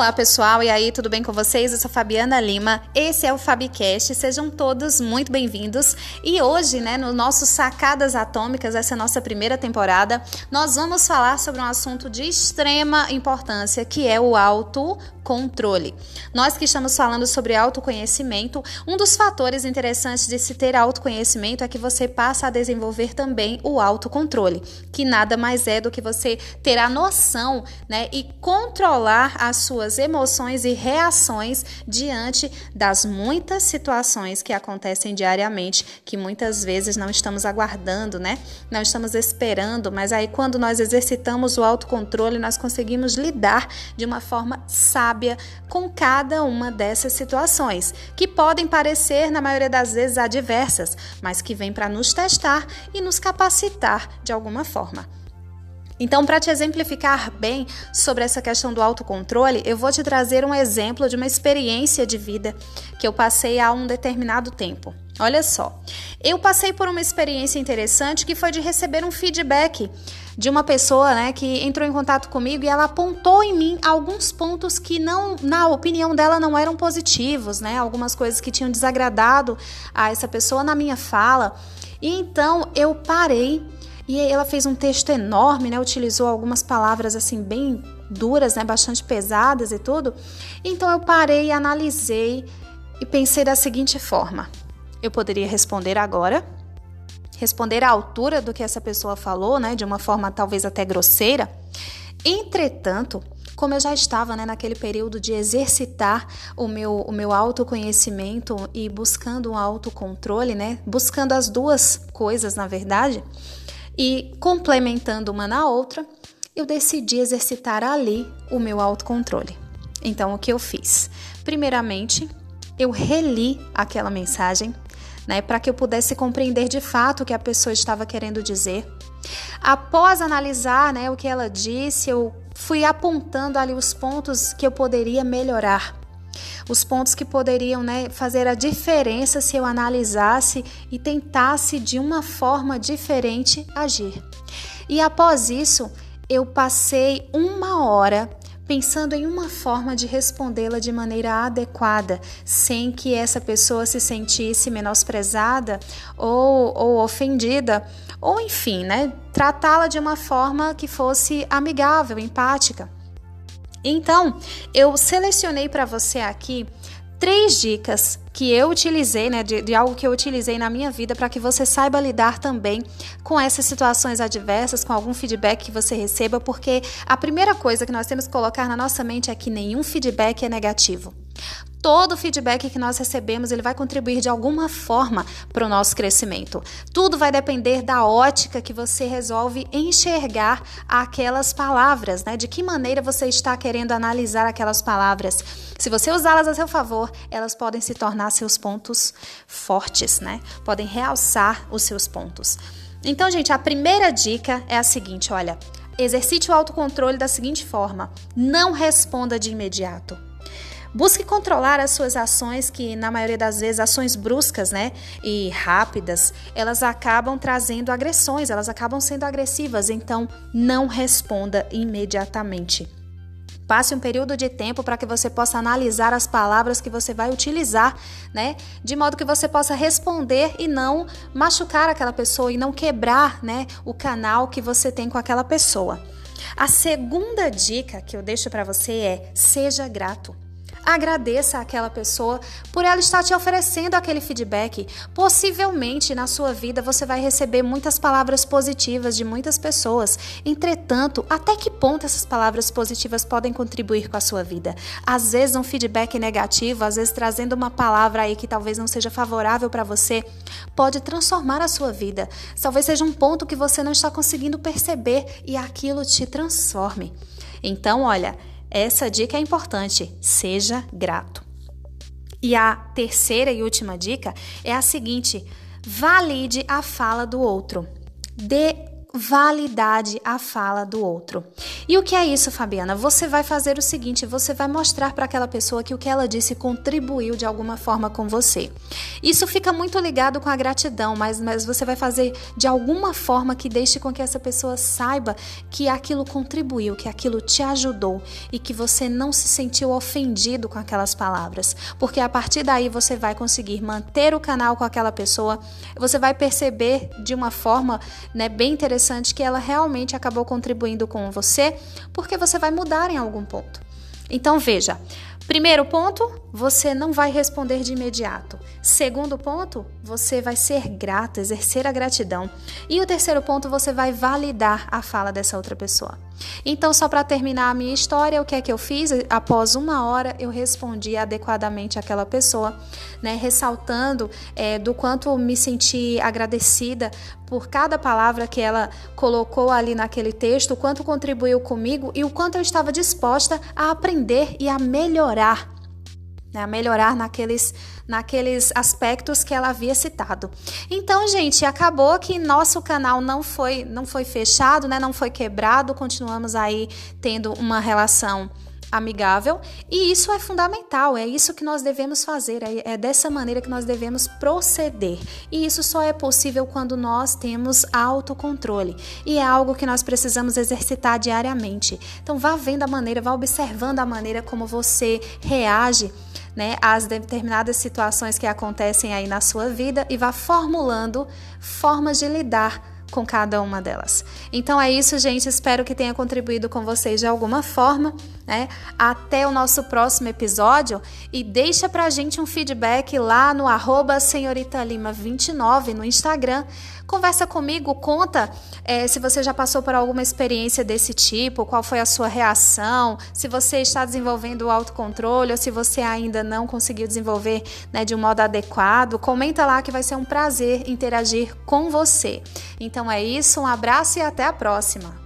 Olá, pessoal, e aí, tudo bem com vocês? Eu sou Fabiana Lima, esse é o Fabicast, sejam todos muito bem-vindos. E hoje, né, no nosso Sacadas Atômicas, essa é nossa primeira temporada, nós vamos falar sobre um assunto de extrema importância, que é o autocontrole. Nós que estamos falando sobre autoconhecimento, um dos fatores interessantes de se ter autoconhecimento é que você passa a desenvolver também o autocontrole, que nada mais é do que você ter a noção, né, e controlar as suas emoções e reações diante das muitas situações que acontecem diariamente, que muitas vezes não estamos aguardando, né? Não estamos esperando, mas aí quando nós exercitamos o autocontrole, nós conseguimos lidar de uma forma sábia com cada uma dessas situações, que podem parecer na maioria das vezes adversas, mas que vêm para nos testar e nos capacitar de alguma forma. Então, para te exemplificar bem sobre essa questão do autocontrole, eu vou te trazer um exemplo de uma experiência de vida que eu passei há um determinado tempo. Olha só, eu passei por uma experiência interessante que foi de receber um feedback de uma pessoa, né, que entrou em contato comigo e ela apontou em mim alguns pontos que não, na opinião dela, não eram positivos, né, algumas coisas que tinham desagradado a essa pessoa na minha fala. E então eu parei e ela fez um texto enorme, né? Utilizou algumas palavras assim bem duras, né? Bastante pesadas e tudo. Então eu parei, analisei e pensei da seguinte forma: eu poderia responder agora, responder à altura do que essa pessoa falou, né? De uma forma talvez até grosseira. Entretanto, como eu já estava né, naquele período de exercitar o meu, o meu autoconhecimento e buscando um autocontrole, né? Buscando as duas coisas, na verdade, e complementando uma na outra, eu decidi exercitar ali o meu autocontrole. Então, o que eu fiz? Primeiramente, eu reli aquela mensagem, né, para que eu pudesse compreender de fato o que a pessoa estava querendo dizer. Após analisar, né, o que ela disse, eu fui apontando ali os pontos que eu poderia melhorar os pontos que poderiam né, fazer a diferença se eu analisasse e tentasse de uma forma diferente agir. E após isso, eu passei uma hora pensando em uma forma de respondê-la de maneira adequada, sem que essa pessoa se sentisse menosprezada ou, ou ofendida, ou enfim, né, tratá-la de uma forma que fosse amigável, empática. Então, eu selecionei para você aqui três dicas que eu utilizei, né, de, de algo que eu utilizei na minha vida para que você saiba lidar também com essas situações adversas, com algum feedback que você receba, porque a primeira coisa que nós temos que colocar na nossa mente é que nenhum feedback é negativo. Todo feedback que nós recebemos, ele vai contribuir de alguma forma para o nosso crescimento. Tudo vai depender da ótica que você resolve enxergar aquelas palavras, né? De que maneira você está querendo analisar aquelas palavras. Se você usá-las a seu favor, elas podem se tornar seus pontos fortes, né? Podem realçar os seus pontos. Então, gente, a primeira dica é a seguinte, olha, exercite o autocontrole da seguinte forma: não responda de imediato. Busque controlar as suas ações, que na maioria das vezes ações bruscas, né, e rápidas, elas acabam trazendo agressões, elas acabam sendo agressivas, então não responda imediatamente. Passe um período de tempo para que você possa analisar as palavras que você vai utilizar, né? De modo que você possa responder e não machucar aquela pessoa e não quebrar, né, o canal que você tem com aquela pessoa. A segunda dica que eu deixo para você é: seja grato. Agradeça àquela pessoa por ela estar te oferecendo aquele feedback. Possivelmente na sua vida você vai receber muitas palavras positivas de muitas pessoas. Entretanto, até que ponto essas palavras positivas podem contribuir com a sua vida? Às vezes um feedback negativo, às vezes trazendo uma palavra aí que talvez não seja favorável para você, pode transformar a sua vida. Talvez seja um ponto que você não está conseguindo perceber e aquilo te transforme. Então, olha, essa dica é importante, seja grato. E a terceira e última dica é a seguinte: valide a fala do outro. Dê validade à fala do outro. E o que é isso, Fabiana? Você vai fazer o seguinte: você vai mostrar para aquela pessoa que o que ela disse contribuiu de alguma forma com você. Isso fica muito ligado com a gratidão, mas, mas você vai fazer de alguma forma que deixe com que essa pessoa saiba que aquilo contribuiu, que aquilo te ajudou e que você não se sentiu ofendido com aquelas palavras. Porque a partir daí você vai conseguir manter o canal com aquela pessoa, você vai perceber de uma forma né, bem interessante interessante que ela realmente acabou contribuindo com você, porque você vai mudar em algum ponto. Então veja, primeiro ponto, você não vai responder de imediato. Segundo ponto, você vai ser grato, exercer a gratidão. E o terceiro ponto, você vai validar a fala dessa outra pessoa. Então, só para terminar a minha história, o que é que eu fiz? Após uma hora, eu respondi adequadamente àquela pessoa, né, ressaltando é, do quanto me senti agradecida por cada palavra que ela colocou ali naquele texto, o quanto contribuiu comigo e o quanto eu estava disposta a aprender e a melhorar né, melhorar naqueles, naqueles aspectos que ela havia citado. Então, gente, acabou que nosso canal não foi, não foi fechado, né, não foi quebrado, continuamos aí tendo uma relação amigável e isso é fundamental, é isso que nós devemos fazer, é, é dessa maneira que nós devemos proceder. E isso só é possível quando nós temos autocontrole e é algo que nós precisamos exercitar diariamente. Então, vá vendo a maneira, vá observando a maneira como você reage né, as determinadas situações que acontecem aí na sua vida e vá formulando formas de lidar com cada uma delas. Então é isso, gente. Espero que tenha contribuído com vocês de alguma forma. Né? Até o nosso próximo episódio e deixa pra gente um feedback lá no arroba senhoritalima29 no Instagram. Conversa comigo, conta é, se você já passou por alguma experiência desse tipo, qual foi a sua reação, se você está desenvolvendo o autocontrole ou se você ainda não conseguiu desenvolver né, de um modo adequado. Comenta lá que vai ser um prazer interagir com você. Então é isso, um abraço e até a próxima!